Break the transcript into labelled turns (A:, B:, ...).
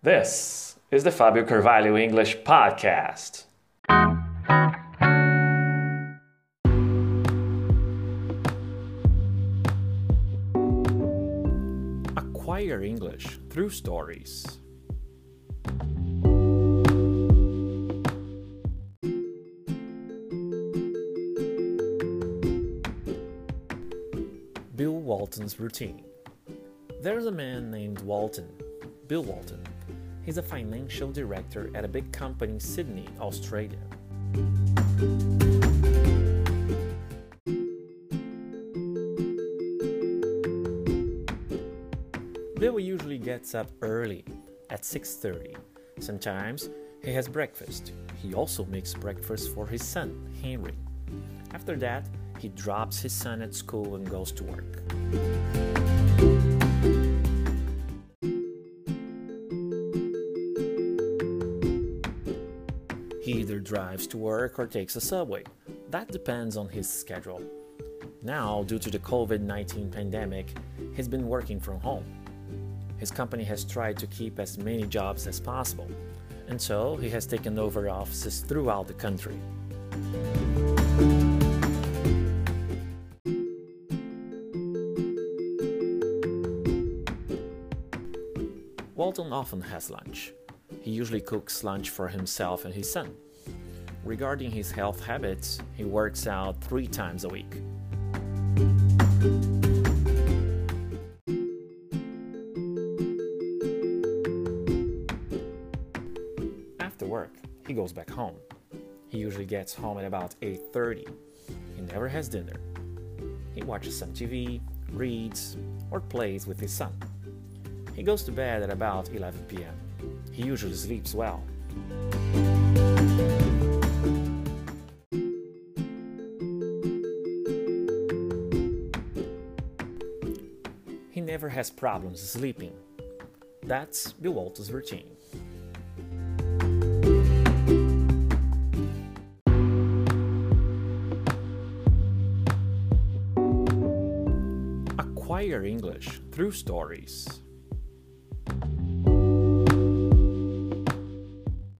A: This is the Fabio Carvalho English Podcast. Acquire English through stories. Bill Walton's routine. There's a man named Walton, Bill Walton. He's a financial director at a big company in Sydney, Australia. Bill usually gets up early at 6:30. Sometimes he has breakfast. He also makes breakfast for his son, Henry. After that, he drops his son at school and goes to work. He either drives to work or takes a subway. That depends on his schedule. Now, due to the COVID 19 pandemic, he's been working from home. His company has tried to keep as many jobs as possible, and so he has taken over offices throughout the country. Walton often has lunch. He usually cooks lunch for himself and his son. Regarding his health habits, he works out three times a week. After work, he goes back home. He usually gets home at about 8:30. He never has dinner. He watches some TV, reads, or plays with his son. He goes to bed at about 11 p.m. He usually sleeps well. He never has problems sleeping. That's Bill Walton's routine. Acquire English through stories.